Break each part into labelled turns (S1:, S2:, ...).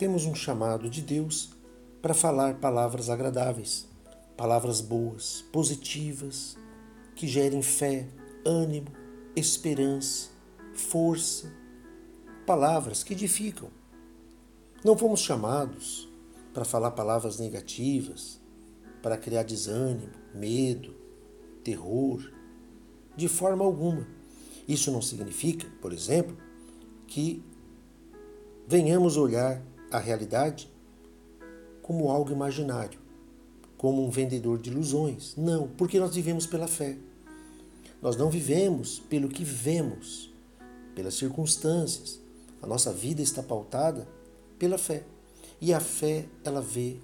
S1: temos um chamado de Deus para falar palavras agradáveis, palavras boas, positivas, que gerem fé, ânimo, esperança, força, palavras que edificam. Não fomos chamados para falar palavras negativas, para criar desânimo, medo, terror, de forma alguma. Isso não significa, por exemplo, que venhamos olhar a realidade como algo imaginário, como um vendedor de ilusões. Não, porque nós vivemos pela fé. Nós não vivemos pelo que vemos, pelas circunstâncias. A nossa vida está pautada pela fé. E a fé, ela vê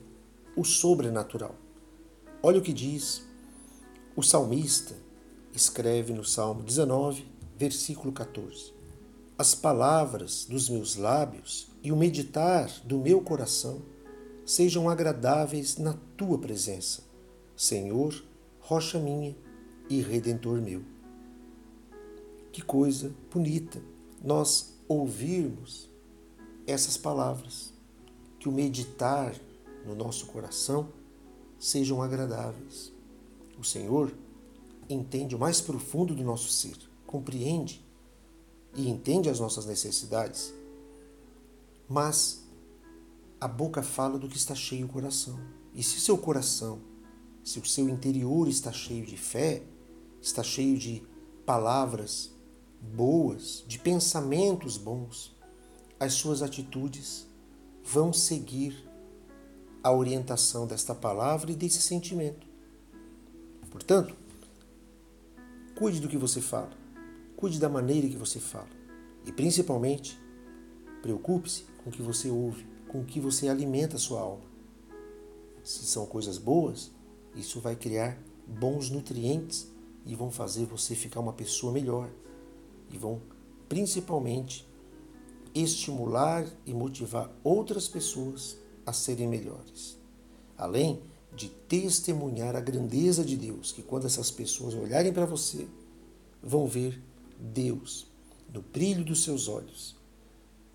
S1: o sobrenatural. Olha o que diz o salmista, escreve no Salmo 19, versículo 14: As palavras dos meus lábios e o meditar do meu coração sejam agradáveis na tua presença, Senhor, rocha minha e redentor meu. Que coisa bonita nós ouvirmos essas palavras, que o meditar no nosso coração sejam agradáveis. O Senhor entende o mais profundo do nosso ser, compreende e entende as nossas necessidades mas a boca fala do que está cheio o coração. E se seu coração, se o seu interior está cheio de fé, está cheio de palavras boas, de pensamentos bons, as suas atitudes vão seguir a orientação desta palavra e desse sentimento. Portanto, cuide do que você fala, cuide da maneira que você fala e principalmente preocupe-se com o que você ouve, com o que você alimenta a sua alma. Se são coisas boas, isso vai criar bons nutrientes e vão fazer você ficar uma pessoa melhor. E vão principalmente estimular e motivar outras pessoas a serem melhores. Além de testemunhar a grandeza de Deus, que quando essas pessoas olharem para você, vão ver Deus no brilho dos seus olhos.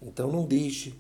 S1: Então não deixe